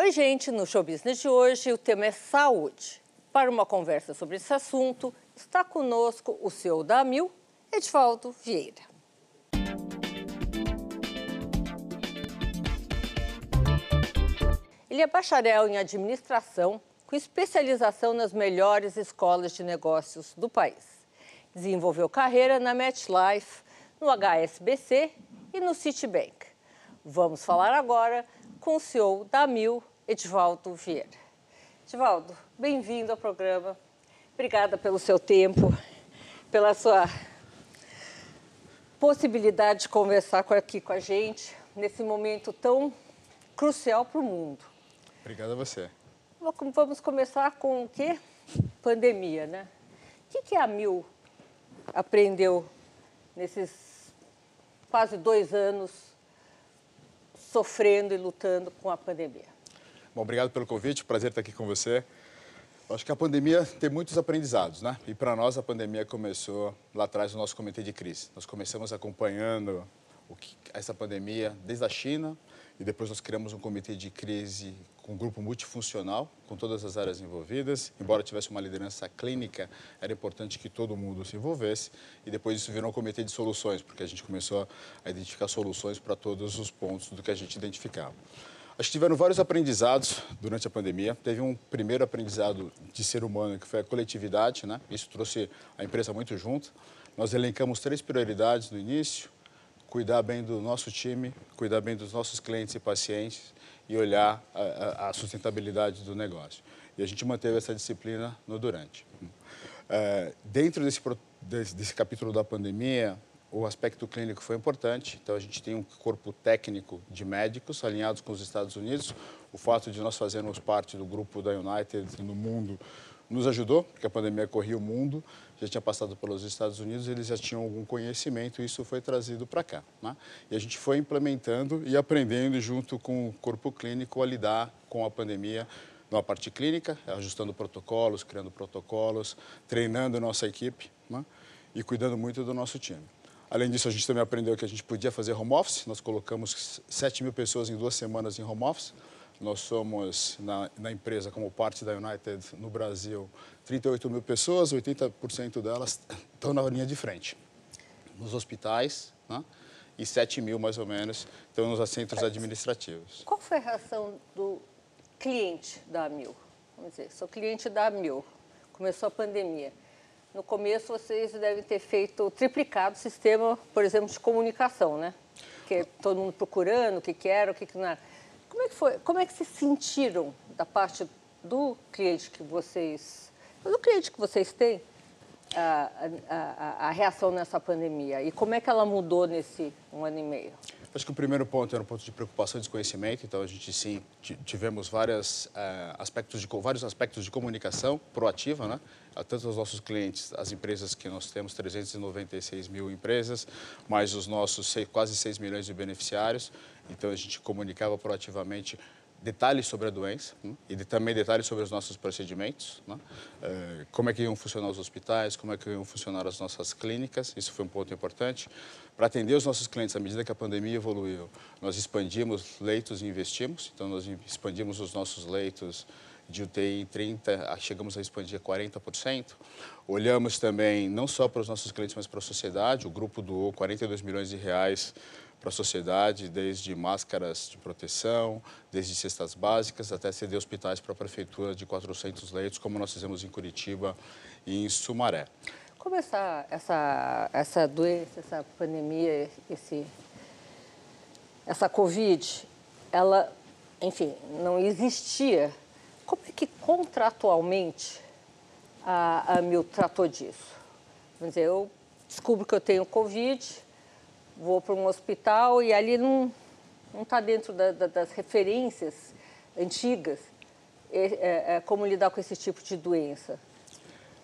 Oi, gente, no Show Business de hoje o tema é saúde. Para uma conversa sobre esse assunto, está conosco o CEO da Amil, Edvaldo Vieira. Ele é bacharel em administração, com especialização nas melhores escolas de negócios do país. Desenvolveu carreira na MetLife, no HSBC e no Citibank. Vamos falar agora com o CEO da Amil, Edvaldo Vieira. Edvaldo, bem-vindo ao programa. Obrigada pelo seu tempo, pela sua possibilidade de conversar aqui com a gente nesse momento tão crucial para o mundo. Obrigado a você. Vamos começar com o quê? Pandemia, né? O que, que a Mil aprendeu nesses quase dois anos sofrendo e lutando com a pandemia? Bom, obrigado pelo convite, prazer estar aqui com você. Acho que a pandemia tem muitos aprendizados, né? E para nós a pandemia começou lá atrás no nosso comitê de crise. Nós começamos acompanhando que, essa pandemia desde a China e depois nós criamos um comitê de crise um grupo multifuncional, com todas as áreas envolvidas. Embora tivesse uma liderança clínica, era importante que todo mundo se envolvesse. E depois isso virou um comitê de soluções, porque a gente começou a identificar soluções para todos os pontos do que a gente identificava. Acho que tiveram vários aprendizados durante a pandemia. Teve um primeiro aprendizado de ser humano, que foi a coletividade, né? Isso trouxe a empresa muito junto. Nós elencamos três prioridades no início: cuidar bem do nosso time, cuidar bem dos nossos clientes e pacientes e olhar a, a sustentabilidade do negócio. E a gente manteve essa disciplina no durante. É, dentro desse, desse, desse capítulo da pandemia, o aspecto clínico foi importante, então a gente tem um corpo técnico de médicos alinhados com os Estados Unidos. O fato de nós fazermos parte do grupo da United no mundo nos ajudou, porque a pandemia corria o mundo, já tinha passado pelos Estados Unidos, eles já tinham algum conhecimento e isso foi trazido para cá. Né? E a gente foi implementando e aprendendo junto com o corpo clínico a lidar com a pandemia na parte clínica, ajustando protocolos, criando protocolos, treinando nossa equipe né? e cuidando muito do nosso time. Além disso, a gente também aprendeu que a gente podia fazer home office. Nós colocamos 7 mil pessoas em duas semanas em home office. Nós somos, na, na, empresa, como parte da United no Brasil, 38 mil pessoas, 80% delas estão na linha de frente. Nos hospitais, né? e 7 mil, mais ou menos, estão nos centros administrativos. Qual foi a reação do cliente da Amil? Vamos dizer, sou cliente da Amil, começou a pandemia. No começo, vocês devem ter feito, triplicado o sistema, por exemplo, de comunicação, né? Que é todo mundo procurando o que quer, o que não era. Como é que foi? Como é que se sentiram da parte do cliente que vocês, do cliente que vocês têm, a, a, a, reação nessa pandemia e como é que ela mudou nesse um ano e meio? Acho que o primeiro ponto era um ponto de preocupação e desconhecimento, então a gente sim tivemos várias, uh, aspectos de, vários aspectos de comunicação proativa, né? tanto os nossos clientes, as empresas que nós temos, 396 mil empresas, mais os nossos quase 6 milhões de beneficiários, então a gente comunicava proativamente detalhes sobre a doença né? e também detalhes sobre os nossos procedimentos, né? é, como é que iam funcionar os hospitais, como é que iam funcionar as nossas clínicas, isso foi um ponto importante. Para atender os nossos clientes, à medida que a pandemia evoluiu, nós expandimos leitos e investimos, então nós expandimos os nossos leitos de UTI em 30%, chegamos a expandir a 40%. Olhamos também não só para os nossos clientes, mas para a sociedade, o grupo doou 42 milhões de reais para a sociedade, desde máscaras de proteção, desde cestas básicas, até ceder hospitais para a prefeitura de 400 leitos, como nós fizemos em Curitiba e em Sumaré. Como essa, essa, essa doença, essa pandemia, esse, essa Covid, ela, enfim, não existia, como é que contratualmente a, a Mil tratou disso? Vamos dizer, eu descubro que eu tenho Covid, vou para um hospital e ali não não está dentro da, da, das referências antigas é, é, é, como lidar com esse tipo de doença.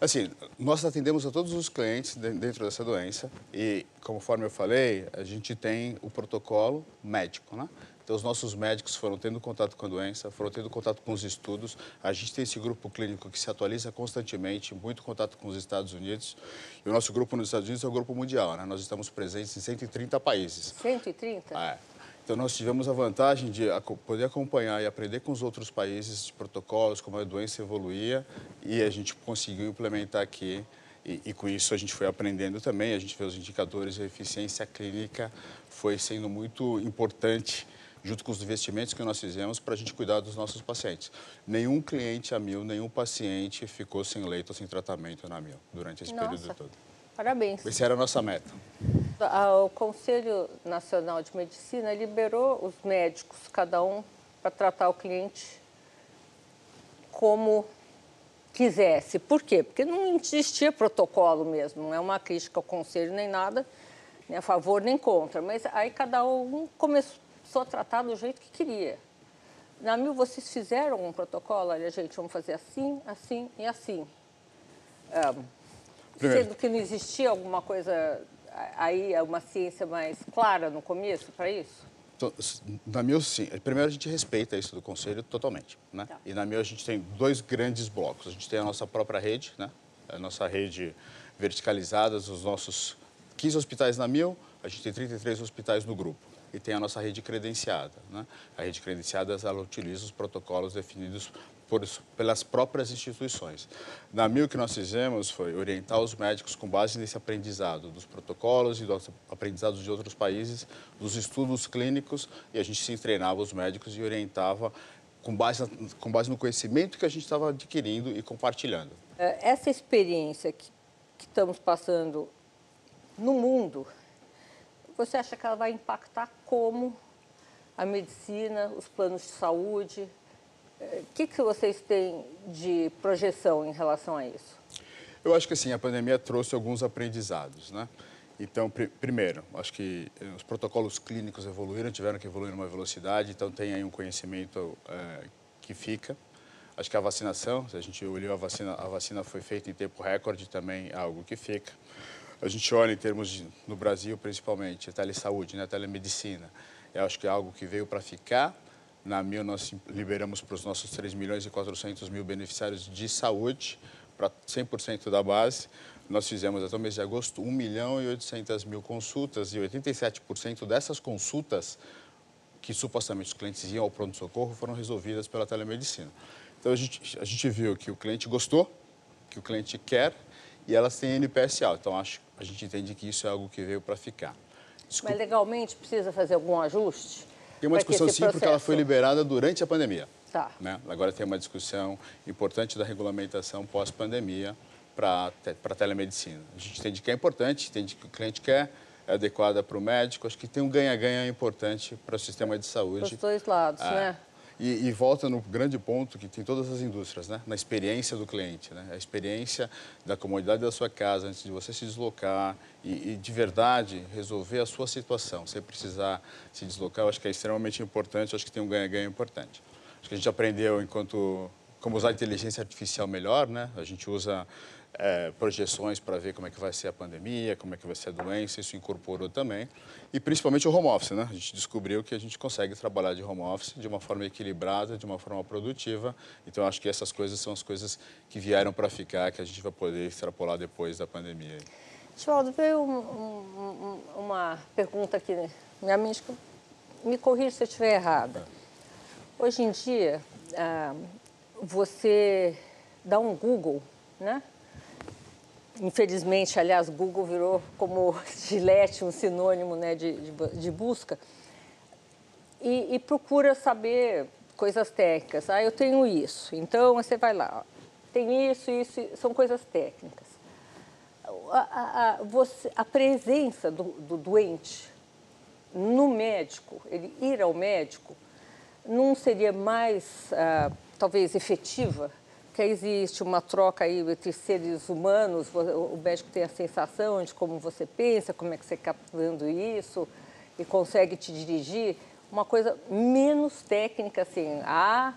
Assim, nós atendemos a todos os clientes dentro dessa doença e, conforme eu falei, a gente tem o protocolo médico, né? Então, os nossos médicos foram tendo contato com a doença, foram tendo contato com os estudos. A gente tem esse grupo clínico que se atualiza constantemente, muito contato com os Estados Unidos. E o nosso grupo nos Estados Unidos é o grupo mundial, né? Nós estamos presentes em 130 países. 130? É. Então, nós tivemos a vantagem de poder acompanhar e aprender com os outros países de protocolos, como a doença evoluía, e a gente conseguiu implementar aqui. E, e, com isso a gente foi aprendendo também, a gente vê os indicadores de eficiência clínica foi sendo muito importante junto com os investimentos que nós fizemos para a gente cuidar dos nossos pacientes. Nenhum cliente a mil, nenhum paciente ficou sem leito ou sem tratamento na mil durante esse Nossa, período todo. Parabéns. Essa era a nossa meta. O Conselho Nacional de Medicina liberou os médicos, cada um, para tratar o cliente como quisesse. Por quê? Porque não existia protocolo mesmo, não é uma crítica ao Conselho nem nada, nem a favor nem contra. Mas aí cada um começou a tratar do jeito que queria. Na Mil, vocês fizeram um protocolo? Olha, gente, vamos fazer assim, assim e assim. É, sendo que não existia alguma coisa aí uma ciência mais clara no começo para isso? Na Mil, sim. Primeiro, a gente respeita isso do Conselho totalmente. Né? Tá. E na Mil, a gente tem dois grandes blocos. A gente tem a nossa própria rede, né? a nossa rede verticalizada, os nossos 15 hospitais na Mil, a gente tem 33 hospitais no grupo. E tem a nossa rede credenciada. Né? A rede credenciada, ela utiliza os protocolos definidos por, pelas próprias instituições. Na MIL, o que nós fizemos foi orientar os médicos com base nesse aprendizado dos protocolos e dos aprendizados de outros países, dos estudos clínicos, e a gente se treinava os médicos e orientava com base, com base no conhecimento que a gente estava adquirindo e compartilhando. É, essa experiência que, que estamos passando no mundo, você acha que ela vai impactar como a medicina, os planos de saúde, o que, que vocês têm de projeção em relação a isso? Eu acho que assim, a pandemia trouxe alguns aprendizados, né? Então, pr primeiro, acho que eh, os protocolos clínicos evoluíram, tiveram que evoluir numa velocidade, então tem aí um conhecimento é, que fica. Acho que a vacinação, se a gente olhou a vacina, a vacina foi feita em tempo recorde, também é algo que fica. A gente olha em termos de, no Brasil, principalmente, a telesaúde, né, a telemedicina. Eu acho que é algo que veio para ficar na Mil, nós liberamos para os nossos 3 milhões e 400 mil beneficiários de saúde, para 100% da base. Nós fizemos até o mês de agosto 1 milhão e 800 mil consultas e 87% dessas consultas que supostamente os clientes iam ao pronto-socorro foram resolvidas pela telemedicina. Então a gente, a gente viu que o cliente gostou, que o cliente quer e elas têm NPS alto. Então acho, a gente entende que isso é algo que veio para ficar. Desculpa. Mas legalmente precisa fazer algum ajuste? Tem uma discussão sim, processo... porque ela foi liberada durante a pandemia. Tá. Né? Agora tem uma discussão importante da regulamentação pós-pandemia para a telemedicina. A gente entende que é importante, entende que o cliente quer, é adequada para o médico. Acho que tem um ganha-ganha importante para o sistema de saúde. Dos dois lados, é. né? E, e, volta no grande ponto que tem todas as indústrias, né? na experiência do cliente, né? a experiência da comodidade da sua casa antes de você se deslocar e, e, de verdade resolver a sua situação, sem precisar se deslocar. Eu acho que é extremamente importante, eu acho que tem um ganha-ganha importante. Acho que a gente aprendeu enquanto como usar a inteligência artificial melhor, né? A gente usa é, projeções para ver como é que vai ser a pandemia, como é que vai ser a doença, isso incorporou também. E principalmente o home office, né? A gente descobriu que a gente consegue trabalhar de home office de uma forma equilibrada, de uma forma produtiva. Então, acho que essas coisas são as coisas que vieram para ficar, que a gente vai poder extrapolar depois da pandemia. Oswaldo, veio um, um, uma pergunta aqui, né? minha me corrija se eu estiver errada. Hoje em dia, ah, você dá um Google, né? Infelizmente, aliás, Google virou como Gillette um sinônimo né, de, de, de busca, e, e, procura saber coisas técnicas. Ah, eu tenho isso, então você vai lá, tem isso, isso, são coisas técnicas. A, a, a, você, a presença do, do doente no médico, ele ir ao médico, não seria mais, ah, talvez, efetiva que existe uma troca aí entre seres humanos, o médico tem a sensação de como você pensa, como é que você está captando isso e consegue te dirigir, uma coisa menos técnica, assim, A,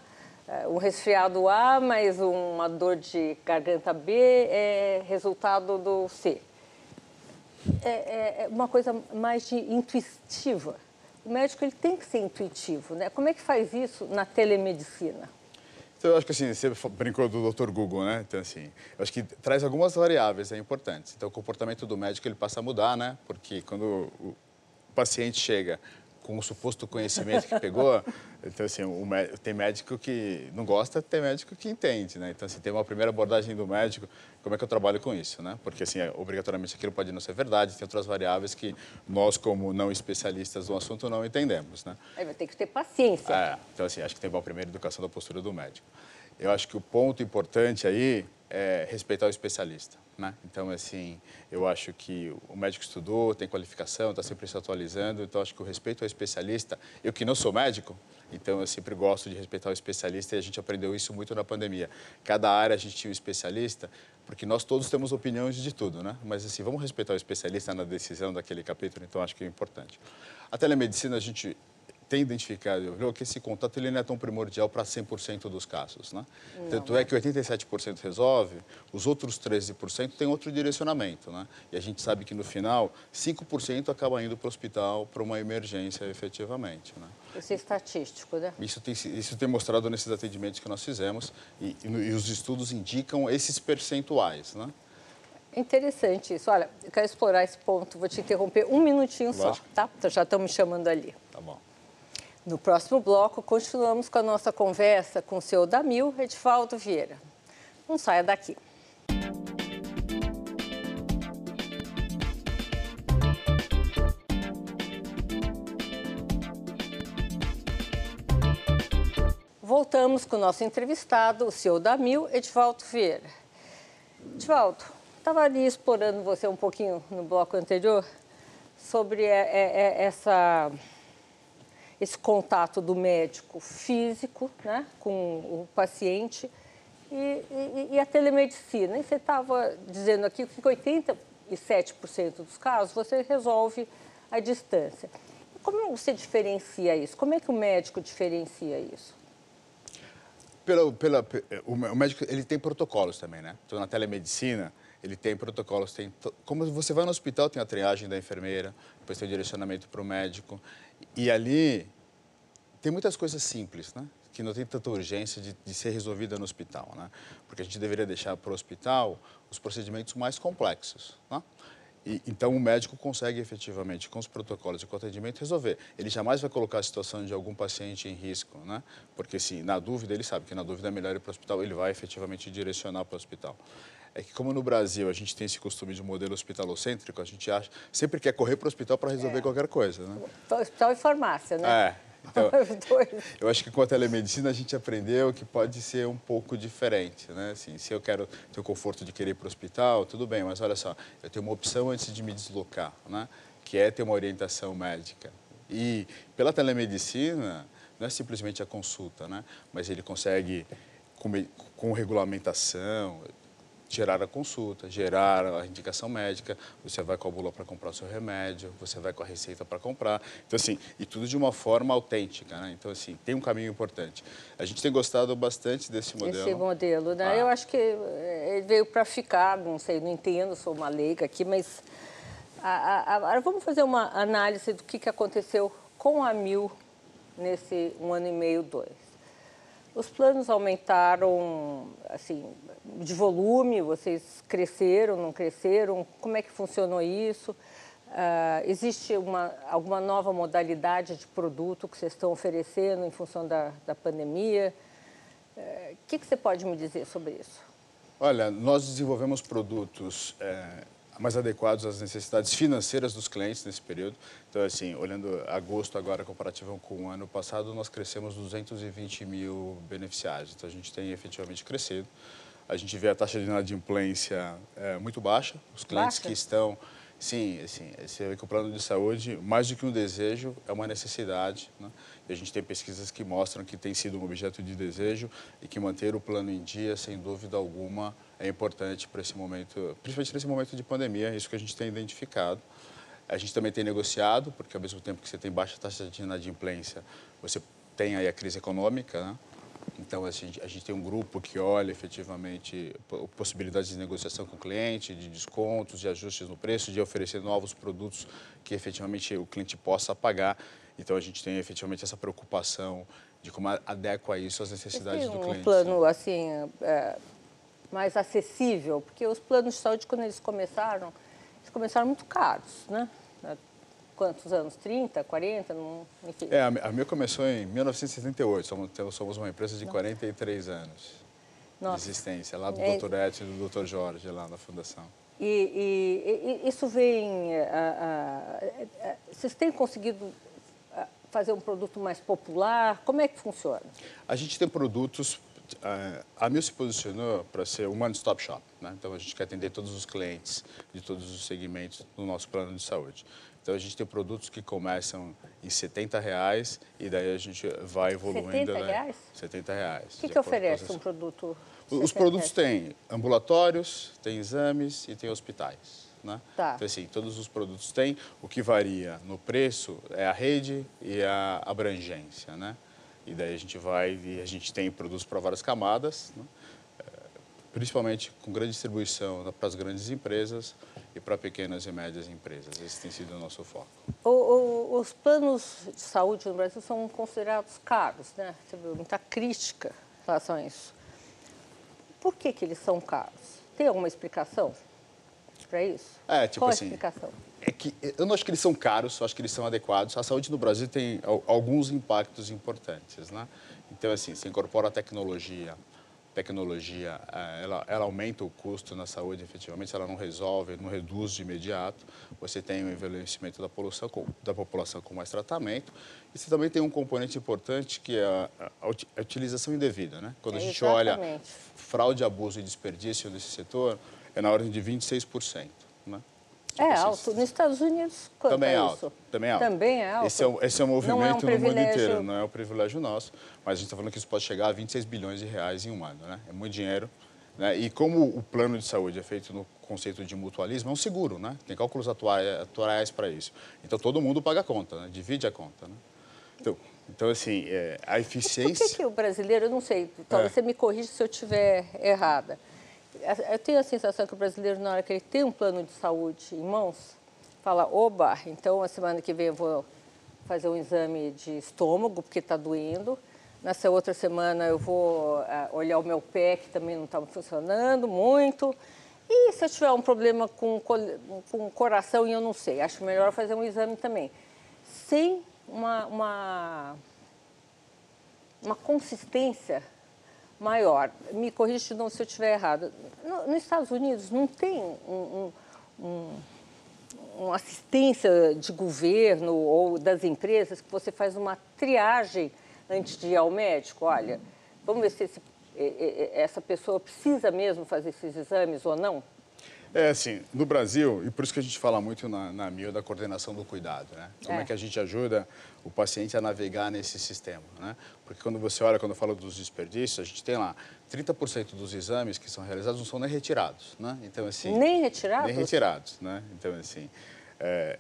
é, um resfriado A, mas uma dor de garganta B é resultado do C. É, é, é uma coisa mais de intuitiva. O médico ele tem que ser intuitivo, né? Como é que faz isso na telemedicina? Então, eu acho que assim, você brincou do Dr. Google, né? Então, assim, eu acho que traz algumas variáveis é importantes. Então, o comportamento do médico ele passa a mudar, né? Porque quando o paciente chega com o suposto conhecimento que pegou. Então, assim, o, tem médico que não gosta, tem médico que entende, né? Então, assim, tem uma primeira abordagem do médico, como é que eu trabalho com isso, né? Porque, assim, é, obrigatoriamente aquilo pode não ser verdade, tem outras variáveis que nós, como não especialistas do assunto, não entendemos, né? Aí vai ter que ter paciência. É, então, assim, acho que tem uma primeira educação da postura do médico. Eu acho que o ponto importante aí é respeitar o especialista. Né? Então, assim, eu acho que o médico estudou, tem qualificação, está sempre se atualizando, então acho que o respeito ao especialista, eu que não sou médico, então eu sempre gosto de respeitar o especialista e a gente aprendeu isso muito na pandemia. Cada área a gente tinha um especialista, porque nós todos temos opiniões de tudo, né? Mas assim, vamos respeitar o especialista na decisão daquele capítulo, então acho que é importante. A telemedicina a gente tem identificado que esse contato ele não é tão primordial para 100% dos casos. Né? Tanto é que 87% resolve, os outros 13% têm outro direcionamento. Né? E a gente sabe que no final, 5% acaba indo para o hospital para uma emergência efetivamente. Né? Isso é estatístico, né? Isso tem, isso tem mostrado nesses atendimentos que nós fizemos e, e, e os estudos indicam esses percentuais. Né? Interessante isso. Olha, eu quero explorar esse ponto, vou te interromper um minutinho Lógico. só, tá? Já estão me chamando ali. Tá bom. No próximo bloco, continuamos com a nossa conversa com o seu Damil Edvaldo Vieira. Não saia daqui. Voltamos com o nosso entrevistado, o seu Damil Edvaldo Vieira. Edvaldo, estava ali explorando você um pouquinho no bloco anterior sobre é, é, é, essa esse contato do médico físico né, com o paciente e, e, e a telemedicina. E você estava dizendo aqui que 87% dos casos você resolve à distância. Como você diferencia isso? Como é que o médico diferencia isso? Pela, pela, o médico ele tem protocolos também, né? Então, na telemedicina, ele tem protocolos. Tem, como você vai no hospital, tem a triagem da enfermeira, depois tem o direcionamento para o médico. E ali tem muitas coisas simples, né? que não tem tanta urgência de, de, ser resolvida no hospital, né? Porque a gente deveria deixar para o hospital os procedimentos mais complexos, né? E, então o médico consegue efetivamente, com os protocolos e com o atendimento, resolver. Ele jamais vai colocar a situação de algum paciente em risco, né? Porque se na dúvida, ele sabe que na dúvida é melhor ir para o hospital, ele vai efetivamente direcionar para o hospital é que como no Brasil a gente tem esse costume de modelo hospitalocêntrico, a gente acha, sempre quer correr para o hospital para resolver é. qualquer coisa, né? Hospital e farmácia, né? É. Então, eu acho que com a telemedicina a gente aprendeu que pode ser um pouco diferente, né? Assim, se eu quero ter o conforto de querer ir para o hospital, tudo bem, mas olha só, eu tenho uma opção antes de me deslocar, né? Que é ter uma orientação médica. E pela telemedicina, não é simplesmente a consulta, né? Mas ele consegue com, com regulamentação, gerar a consulta, gerar a indicação médica, você vai com a bula para comprar o seu remédio, você vai com a receita para comprar. Então, assim, e tudo de uma forma autêntica, né? Então, assim, tem um caminho importante. A gente tem gostado bastante desse modelo. Esse modelo, né? Ah. Eu acho que ele veio para ficar, não sei, não entendo, sou uma leiga aqui, mas agora vamos fazer uma análise do que, que aconteceu com a Mil nesse um ano e meio, dois. Os planos aumentaram, assim, de volume, vocês cresceram, não cresceram? Como é que funcionou isso? Uh, existe uma, alguma nova modalidade de produto que vocês estão oferecendo em função da, da pandemia? O uh, que, que, você pode me dizer sobre isso? Olha, nós desenvolvemos produtos é, mais adequados às necessidades financeiras dos clientes nesse período. Então, assim, olhando agosto agora, comparativo com o ano passado, nós crescemos 220 mil beneficiários. Então, a gente tem efetivamente crescido a gente vê a taxa de inadimplência é, muito baixa. Os clientes baixa. que estão... Sim, assim, você vê que o plano de saúde, mais do que um desejo, é uma necessidade. Né? E a gente tem pesquisas que mostram que tem sido um objeto de desejo e que manter o plano em dia, sem dúvida alguma, é importante para esse momento, principalmente nesse momento de pandemia, é isso que a gente tem identificado. A gente também tem negociado, porque ao mesmo tempo que você tem baixa taxa de inadimplência, você tem aí a crise econômica, né? Então, a gente, a gente tem um grupo que olha efetivamente possibilidades de negociação com o cliente, de descontos, de ajustes no preço, de oferecer novos produtos que efetivamente o cliente possa pagar. Então, a gente tem efetivamente essa preocupação de como adequa isso às necessidades do cliente. um plano, assim, é, mais acessível? Porque os planos de saúde, quando eles começaram, eles começaram muito caros, né? Quantos anos? 30, 40? Não, enfim. É, a minha começou em 1978, somos, somos uma empresa de 43 anos Nossa. de existência, lá do é... Dr. Edson e do Dr. Jorge, lá na fundação. E, e, e isso vem. A, a, a, vocês têm conseguido fazer um produto mais popular? Como é que funciona? A gente tem produtos. A Mil se posicionou para ser um one-stop shop. Né? Então, a gente quer atender todos os clientes de todos os segmentos no nosso plano de saúde. Então, a gente tem produtos que começam em 70 reais e daí a gente vai evoluindo. 70 né? reais? 70 reais. O que, que oferece um produto? Os produtos têm ambulatórios, têm exames e têm hospitais. Né? Tá. Então, assim, todos os produtos têm. O que varia no preço é a rede e a abrangência, né? E daí a gente vai e a gente tem produtos para várias camadas, né? Principalmente com grande distribuição para as grandes empresas e para pequenas e médias empresas. Esse tem sido o nosso foco. O, o, os planos de saúde no Brasil são considerados caros, né? Viu muita crítica em relação a isso. Por que, que eles são caros? Tem alguma explicação para isso? É, tipo Qual assim, a explicação? É que eu não acho que eles são caros, eu acho que eles são adequados. A saúde no Brasil tem alguns impactos importantes, né? Então, assim, se incorpora a tecnologia, tecnologia, é, ela, ela, aumenta o custo na saúde, efetivamente, ela não resolve, não reduz de imediato. Você tem o envelhecimento da população, da população com mais tratamento. E você também tem um componente importante que é a, a, a utilização indevida. Né? Quando a gente Exatamente. olha fraude, abuso e desperdício nesse setor, é na ordem de 26%. É alto. Nos Estados Unidos, quanto também é alto, isso? Também alto. Também é alto. Esse é, esse é um movimento é um no mundo inteiro, não é um privilégio nosso, mas a gente está falando que isso pode chegar a 26 bilhões de reais em um ano, né? É muito dinheiro. Né? E como o plano de saúde é feito no conceito de mutualismo, é um seguro, né? Tem cálculos atuais para isso. Então todo mundo paga a conta, né? divide a conta, né? Então, então assim, é, a eficiência... Por que, que o brasileiro, eu não sei, talvez é. você me corrija se eu estiver errada, eu tenho a sensação que o brasileiro, na hora que ele tem um plano de saúde em mãos, fala, oba, então a semana que vem eu vou fazer um exame de estômago, porque está doendo. Nessa outra semana eu vou uh, olhar o meu pé, que também não estava funcionando muito. E se eu tiver um problema com, com o coração e eu não sei, acho melhor fazer um exame também. Sem uma, uma, uma consistência maior. Me corrija se eu estiver errado. No, nos Estados Unidos não tem um, um, um uma assistência de governo ou das empresas que você faz uma triagem antes de ir ao médico. Olha, vamos ver se esse, essa pessoa precisa mesmo fazer esses exames ou não? É assim, no Brasil, e por isso que a gente fala muito na, na MIO da coordenação do cuidado, né? Como é. é. que a gente ajuda o paciente a navegar nesse sistema, né? Porque quando você olha, quando eu falo dos desperdícios, a gente tem lá 30% dos exames que são realizados não são nem retirados, né? Então, assim... Nem retirados? Nem retirados, né? Então, assim, é,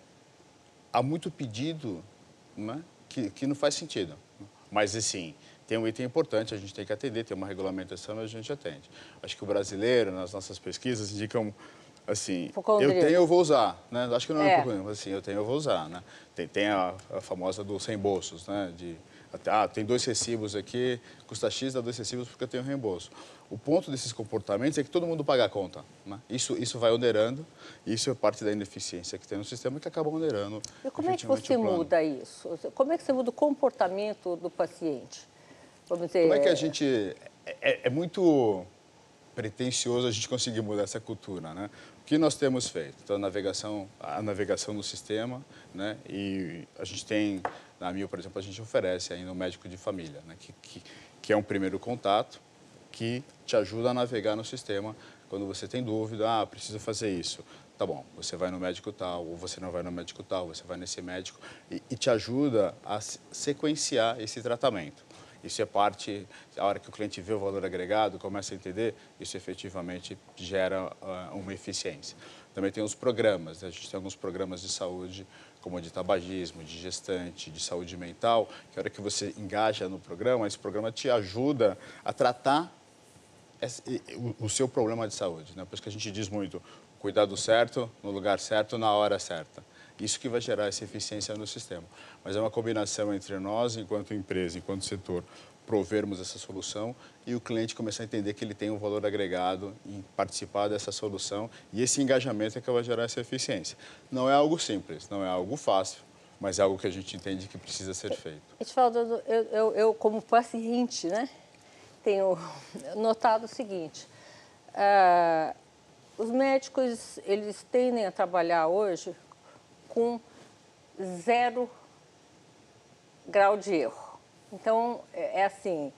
há muito pedido né, que, que não faz sentido. Mas, assim, tem um item importante, a gente tem que atender, tem uma regulamentação e a gente atende. Acho que o brasileiro, nas nossas pesquisas, indicam assim, eu tenho, eu vou usar, né? Acho que não é, é. um mas assim, eu tenho, eu vou usar, né? Tem, tem a, a famosa dos reembolsos, né? De, ah, tem dois recibos aqui, custa X, dá dois recibos porque eu tenho reembolso. O ponto desses comportamentos é que todo mundo paga a conta. Né? Isso, isso vai onerando, isso é parte da ineficiência que tem no sistema que acaba onerando. E como é que você muda isso? Como é que você muda o comportamento do paciente? Vamos dizer... Como é que a gente... É, é, é muito pretensioso a gente conseguir mudar essa cultura, né? O que nós temos feito? Então, a navegação, a navegação no sistema, né? E a gente tem, na Mil, por exemplo, a gente oferece ainda um médico de família, né? Que, que, que é um primeiro contato que te ajuda a navegar no sistema quando você tem dúvida, ah, precisa fazer isso. Tá bom, você vai no médico tal, ou você não vai no médico tal, você vai nesse médico, e, e te ajuda a sequenciar esse tratamento. Isso é parte, a hora que o cliente vê o valor agregado, começa a entender, isso efetivamente gera uh, uma eficiência. Também tem os programas, né? a gente tem alguns programas de saúde, como de tabagismo, de gestante, de saúde mental, que a hora que você engaja no programa, esse programa te ajuda a tratar esse, o, o, seu problema de saúde. Né? Por isso que a gente diz muito, cuidado certo, no lugar certo, na hora certa. Isso que vai gerar essa eficiência no sistema. Mas é uma combinação entre nós, enquanto empresa, enquanto setor, provermos essa solução e o cliente começar a entender que ele tem um valor agregado em participar dessa solução e esse engajamento é que vai gerar essa eficiência. Não é algo simples, não é algo fácil, mas é algo que a gente entende que precisa ser feito. Edivaldo, eu, eu, eu como paciente, né, tenho notado o seguinte, uh, os médicos, eles tendem a trabalhar hoje com zero grau de erro. Então, é, é assim,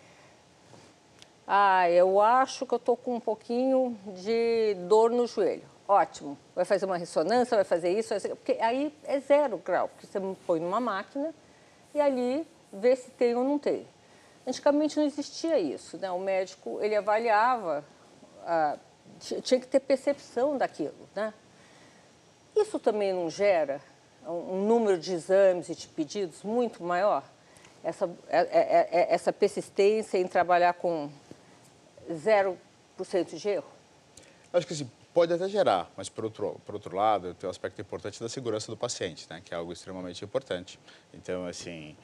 ah, eu acho que eu estou com um pouquinho de dor no joelho. Ótimo, vai fazer uma ressonância, vai fazer isso, vai fazer... porque aí é zero grau, porque você põe numa máquina e ali vê se tem ou não tem. Antigamente não existia isso, né? O médico, ele avaliava, ah, tinha que ter percepção daquilo, né? Isso também não gera um número de exames e de pedidos muito maior? Essa, é, é, é, essa persistência em trabalhar com 0% de erro? Acho que assim, pode até gerar, mas por outro, por outro lado, tem um aspecto importante da segurança do paciente, né, que é algo extremamente importante. Então, assim,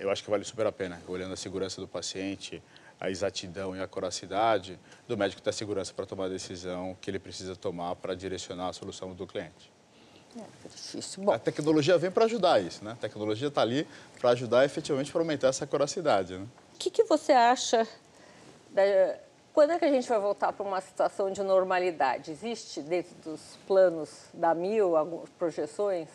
eu acho que vale super a pena, olhando a segurança do paciente, a exatidão e a coracidade do médico ter segurança para tomar a decisão que ele precisa tomar para direcionar a solução do cliente. É difícil. Bom, a tecnologia vem para ajudar isso, né? A tecnologia está ali para ajudar efetivamente para aumentar essa coracidade, né? O que, que você acha da, quando é que a gente vai voltar para uma situação de normalidade? Existe dentro dos planos da Mil, algumas projeções,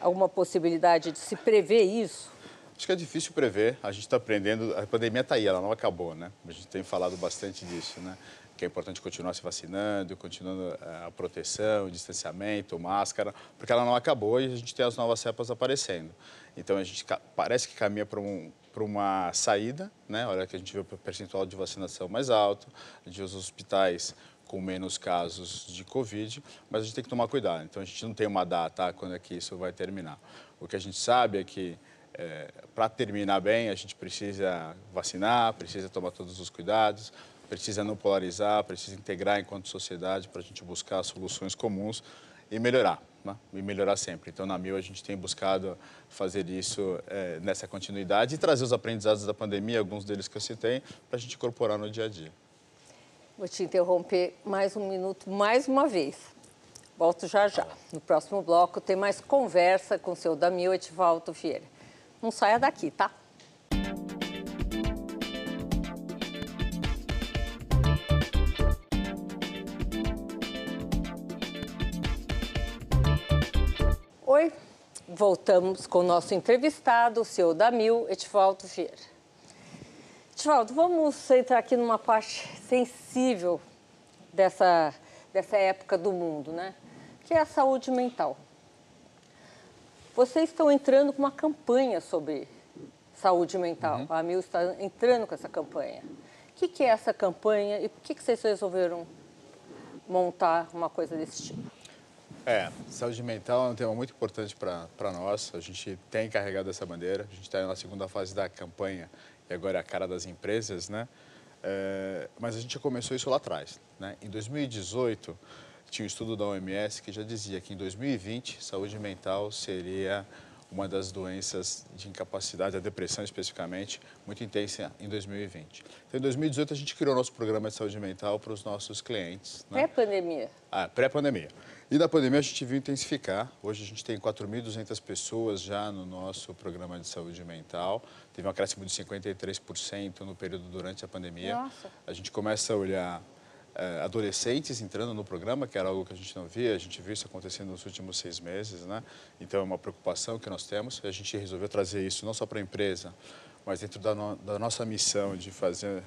alguma possibilidade de se prever isso? Acho que é difícil prever, a gente está aprendendo, a pandemia está aí, ela não acabou, né? A gente tem falado bastante disso, né? Que é importante continuar se vacinando, continuando eh, a proteção, o distanciamento, máscara, porque ela não acabou e a gente tem as novas cepas aparecendo. Então a gente parece que caminha para um, para uma saída, né? Olha que a gente vê o percentual de vacinação mais alto, a gente vê os hospitais com menos casos de Covid, mas a gente tem que tomar cuidado. Então, a gente não tem uma data quando é que isso vai terminar. O que a gente sabe é que, é, para terminar bem, a gente precisa vacinar, precisa tomar todos os cuidados, precisa não polarizar, precisa integrar enquanto sociedade para a gente buscar soluções comuns e melhorar né? e melhorar sempre. Então, na Mil, a gente tem buscado fazer isso é, nessa continuidade e trazer os aprendizados da pandemia, alguns deles que eu citei, para a gente incorporar no dia a dia. Vou te interromper mais um minuto, mais uma vez. Volto já já. No próximo bloco tem mais conversa com o seu Damil Etivaldo Vieira. Não saia daqui, tá? Voltamos com o nosso entrevistado, o senhor Damil Etivaldo Vieira. Etivaldo, vamos entrar aqui numa parte sensível dessa, dessa época do mundo, né? Que é a saúde mental. Vocês estão entrando com uma campanha sobre saúde mental. Uhum. A Amil está entrando com essa campanha. O que, que é essa campanha e por que, que vocês resolveram montar uma coisa desse tipo? É, saúde mental é um tema muito importante para nós. A gente tem carregado essa bandeira. A gente está na segunda fase da campanha e agora é a cara das empresas, né? É, mas a gente começou isso lá atrás. Né? Em 2018, tinha um estudo da OMS que já dizia que em 2020, saúde mental seria uma das doenças de incapacidade, a depressão especificamente, muito intensa em 2020. Então, em 2018, a gente criou nosso programa de saúde mental para os nossos clientes. Né? Pré-pandemia? Ah, pré-pandemia. E na pandemia a gente viu intensificar. Hoje a gente tem 4.200 pessoas já no nosso programa de saúde mental. Teve um acréscimo de 53% no período durante a pandemia. Nossa. A gente começa a olhar é, adolescentes entrando no programa, que era algo que a gente não via. A gente viu isso acontecendo nos últimos seis meses, né? Então é uma preocupação que nós temos. A gente resolveu trazer isso não só para a empresa, mas dentro da, no, da nossa missão de fazer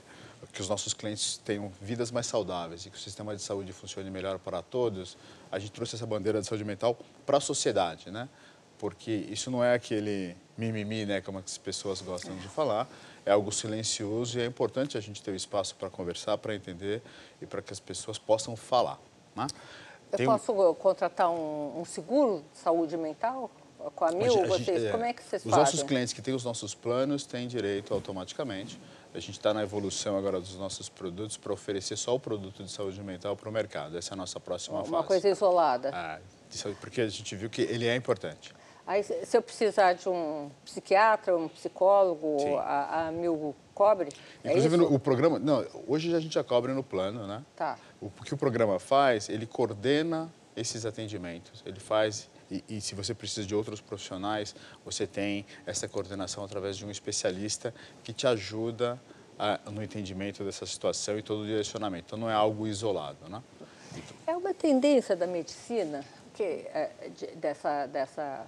que os nossos clientes tenham vidas mais saudáveis e que o sistema de saúde funcione melhor para todos, a gente trouxe essa bandeira de saúde mental para a sociedade, né? Porque isso não é aquele mimimi, né, como as pessoas gostam de falar, é algo silencioso e é importante a gente ter o espaço para conversar, para entender e para que as pessoas possam falar, né? Eu Tem posso um... contratar um, um seguro de saúde mental? com a Mil, a gente, vocês, é, como é que vocês os fazem? Os nossos clientes que têm os nossos planos têm direito automaticamente. A gente está na evolução agora dos nossos produtos para oferecer só o produto de saúde mental para o mercado. Essa é a nossa próxima Uma fase. Uma coisa isolada. Ah, porque a gente viu que ele é importante. Aí, se eu precisar de um psiquiatra, um psicólogo, a, a Mil cobre? É Inclusive, é no, o programa... Não, hoje a gente já cobre no plano, né? Tá. O que o programa faz, ele coordena esses atendimentos. Ele faz E, e, se você precisa de outros profissionais, você tem essa coordenação através de um especialista que te ajuda a, no entendimento dessa situação e todo o direcionamento. Então, não é algo isolado, né? É uma tendência da medicina que é, de, dessa dessa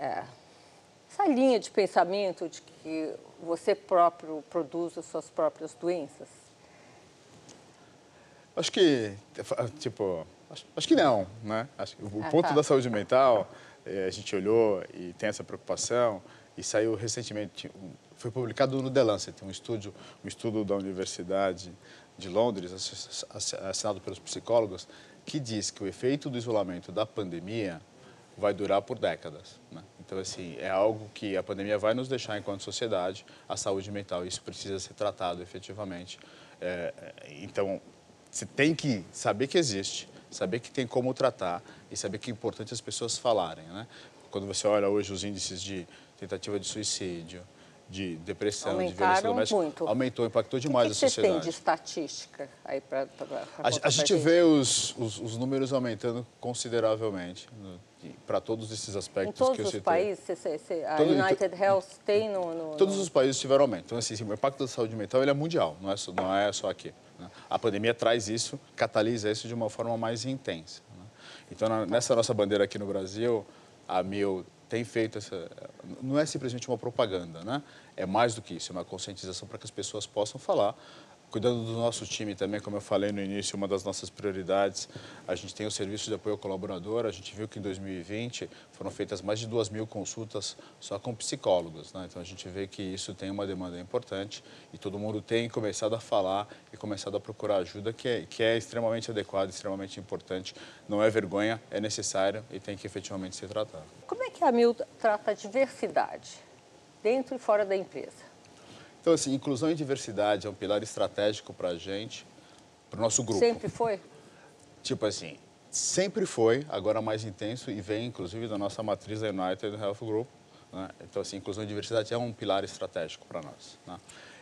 é, essa linha de pensamento de que você próprio produz as suas próprias doenças. Acho que tipo acho, acho que não, né? Acho que o ah, ponto tá. da saúde mental é, a gente olhou e tem essa preocupação e saiu recentemente foi publicado no The Lancet, um estudo um estudo da universidade de Londres, assinado pelos psicólogos, que diz que o efeito do isolamento da pandemia vai durar por décadas. Né? Então, assim, é algo que a pandemia vai nos deixar enquanto sociedade, a saúde mental, isso precisa ser tratado efetivamente. É, então, você tem que saber que existe, saber que tem como tratar e saber que é importante as pessoas falarem. Né? Quando você olha hoje os índices de tentativa de suicídio, de depressão, Aumentaram de violência doméstica, muito. aumentou, impactou demais o que a sociedade. O que você tem de estatística aí para A, a gente vê os, os, os, números aumentando consideravelmente para todos esses aspectos que eu citei. Em todos os países, a Todo, United Health tem no, no, Todos os países tiveram aumento. Então, assim, o impacto da saúde mental ele é mundial, não é só, não é só aqui. A pandemia traz isso, catalisa isso de uma forma mais intensa. Né? Então, na, nessa nossa bandeira aqui no Brasil, a Mil tem feito essa. Não é simplesmente uma propaganda, né? É mais do que isso, é uma conscientização para que as pessoas possam falar. Cuidando do nosso time também, como eu falei no início, uma das nossas prioridades, a gente tem o serviço de apoio ao colaborador. A gente viu que em 2020 foram feitas mais de duas mil consultas só com psicólogos. Né? Então a gente vê que isso tem uma demanda importante e todo mundo tem começado a falar e começado a procurar ajuda, que é, que é extremamente adequado, extremamente importante. Não é vergonha, é necessário e tem que efetivamente ser tratado. Como é que a Mil trata a diversidade dentro e fora da empresa? Então, assim, inclusão e diversidade é um pilar estratégico para a gente, para o nosso grupo. Sempre foi? Tipo assim, sempre foi, agora mais intenso e vem, inclusive, da nossa matriz da United Health Group. Né? Então, assim, inclusão e diversidade é um pilar estratégico para nós. Né?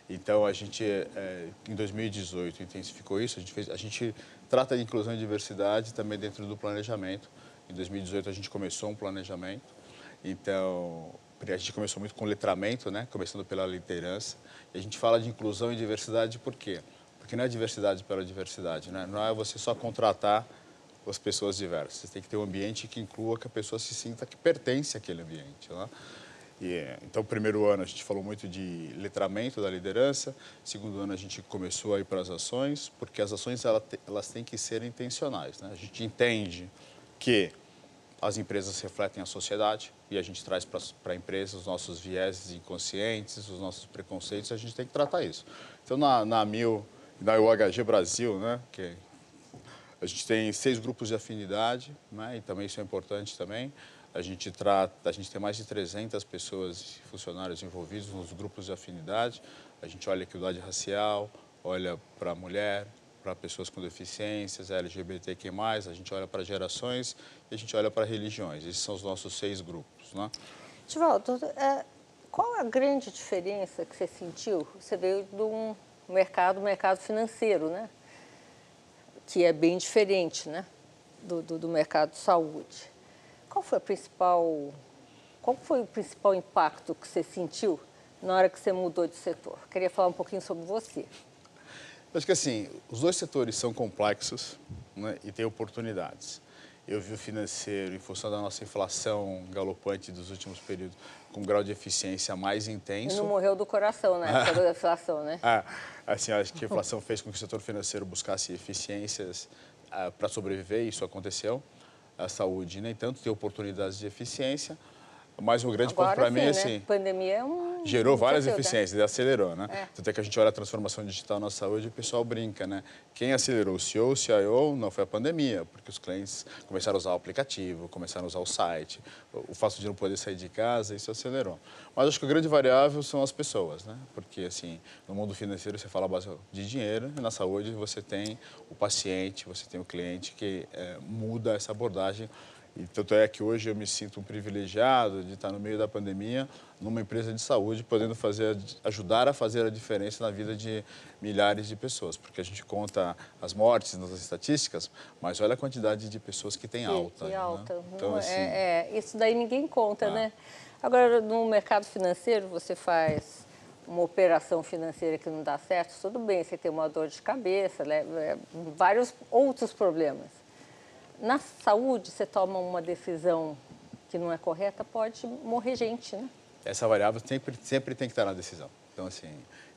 Então, a gente, é, em 2018, intensificou isso. A gente, fez, a gente trata de inclusão e diversidade também dentro do planejamento. Em 2018, a gente começou um planejamento. Então, a gente começou muito com letramento, né? começando pela liderança. E a gente fala de inclusão e diversidade por quê? Porque não é diversidade pela diversidade, né? não é você só contratar as pessoas diversas. Você tem que ter um ambiente que inclua que a pessoa se sinta que pertence àquele ambiente. Né? E, então, primeiro ano a gente falou muito de letramento da liderança. Segundo ano a gente começou a ir para as ações, porque as ações elas, têm que ser intencionais. Né? A gente entende que as empresas refletem a sociedade e a gente traz para a empresa os nossos vieses inconscientes, os nossos preconceitos, a gente tem que tratar isso. Então, na, na Mil, na UHG Brasil, né, que a gente tem seis grupos de afinidade, né, e também isso é importante também. A gente trata, a gente tem mais de 300 pessoas, funcionários envolvidos nos grupos de afinidade. A gente olha a equidade racial, olha para a mulher, para pessoas com deficiências, LGBTQ+, a gente olha para gerações e a gente olha para religiões. Esses são os nossos seis grupos. Né? Tivaldo, é, qual a grande diferença que você sentiu? Você veio de um mercado, mercado financeiro, né? Que é bem diferente, né? Do, do, do mercado de saúde. Qual foi a principal... Qual foi o principal impacto que você sentiu na hora que você mudou de setor? Queria falar um pouquinho sobre você. Acho que assim, os dois setores são complexos né, e têm oportunidades. Eu vi o financeiro, em função da nossa inflação galopante dos últimos períodos, com um grau de eficiência mais intenso. E não morreu do coração, né? Por da inflação, né? Ah, assim, acho que a inflação fez com que o setor financeiro buscasse eficiências ah, para sobreviver, e isso aconteceu. A saúde, nem tanto, tem oportunidades de eficiência, mas o grande Agora, ponto para mim é né? assim. A pandemia é um. Gerou várias setor, eficiências, né? acelerou, né? É. Tanto é que a gente olha a transformação digital na saúde e o pessoal brinca, né? Quem acelerou o CEO, o CIO, não foi a pandemia, porque os clientes começaram a usar o aplicativo, começaram a usar o site, o fato de não poder sair de casa, isso acelerou. Mas acho que a grande variável são as pessoas, né? Porque, assim, no mundo financeiro você fala base de dinheiro e na saúde você tem o paciente, você tem o cliente que é, muda essa abordagem E tanto é que hoje eu me sinto um privilegiado de estar no meio da pandemia, numa empresa de saúde, podendo fazer, ajudar a fazer a diferença na vida de milhares de pessoas. Porque a gente conta as mortes nas estatísticas, mas olha a quantidade de pessoas que tem alta. Que, alta. Né? Então, assim, é, é, isso daí ninguém conta, ah. né? Agora, no mercado financeiro, você faz uma operação financeira que não dá certo, tudo bem, você tem uma dor de cabeça, né? É, vários outros problemas. Na saúde, você toma uma decisão que não é correta, pode morrer gente, né? Essa variável sempre, sempre tem que estar na decisão. Então, assim,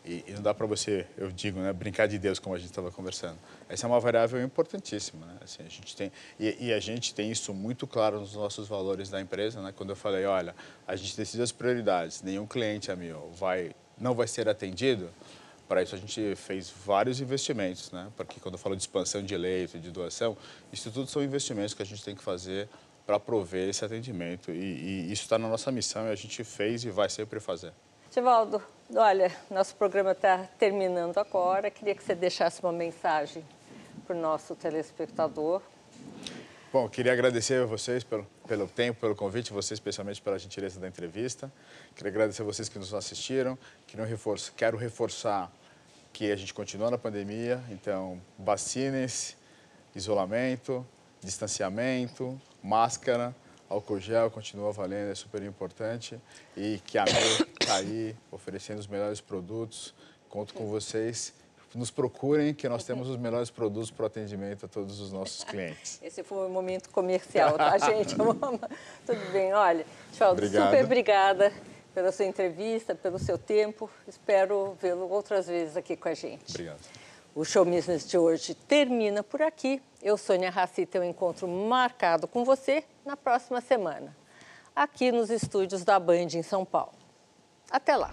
e, e não dá para você, eu digo, né, brincar de Deus, como a gente estava conversando. Essa é uma variável importantíssima, né? Assim, a gente tem, e, e, a gente tem isso muito claro nos nossos valores da empresa, né? Quando eu falei, olha, a gente decide as prioridades, nenhum cliente meu vai, não vai ser atendido, para isso a gente fez vários investimentos, né? Porque quando eu falo de expansão de leito, de doação, isso tudo são investimentos que a gente tem que fazer para prover esse atendimento. E, e isso está na nossa missão e a gente fez e vai sempre fazer. Tivaldo, olha, nosso programa está terminando agora. Queria que você deixasse uma mensagem para o nosso telespectador. Bom, queria agradecer a vocês pelo, pelo tempo, pelo convite, você especialmente pela gentileza da entrevista. Queria agradecer a vocês que nos assistiram. Quero reforçar, quero reforçar que a gente continua na pandemia, então vacinem-se, isolamento, distanciamento, máscara, álcool gel continua valendo, é super importante. E que a MEI está aí oferecendo os melhores produtos. Conto com vocês. Nos procurem, que nós temos os melhores produtos para atendimento a todos os nossos clientes. Esse foi um momento comercial, tá, gente? Tudo bem. Olha, Tchau, super obrigada pela sua entrevista, pelo seu tempo. Espero vê-lo outras vezes aqui com a gente. Obrigado. O Show Business de hoje termina por aqui. Eu, Sônia Raci, tenho um encontro marcado com você na próxima semana, aqui nos estúdios da Band em São Paulo. Até lá!